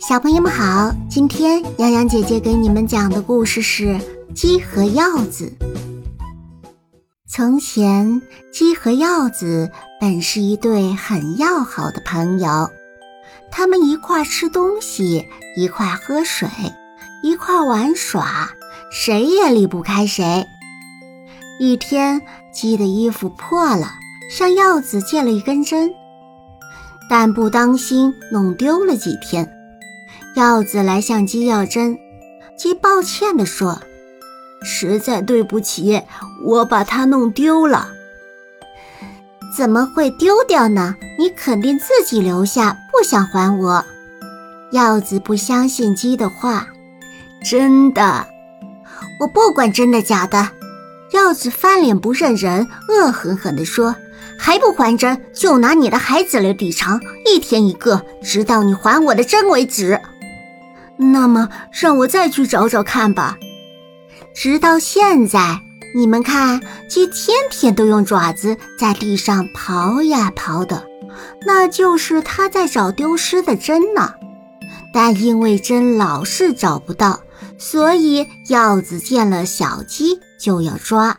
小朋友们好，今天洋洋姐姐给你们讲的故事是《鸡和鹞子》。从前，鸡和鹞子本是一对很要好的朋友，他们一块吃东西，一块喝水，一块玩耍，谁也离不开谁。一天，鸡的衣服破了，向鹞子借了一根针，但不当心弄丢了几天。耀子来向鸡要针，鸡抱歉地说：“实在对不起，我把它弄丢了。”“怎么会丢掉呢？你肯定自己留下，不想还我。”耀子不相信鸡的话，“真的，我不管真的假的。”耀子翻脸不认人，恶狠狠地说。还不还针，就拿你的孩子来抵偿，一天一个，直到你还我的针为止。那么，让我再去找找看吧。直到现在，你们看，鸡天天都用爪子在地上刨呀刨的，那就是它在找丢失的针呢。但因为针老是找不到，所以鹞子见了小鸡就要抓。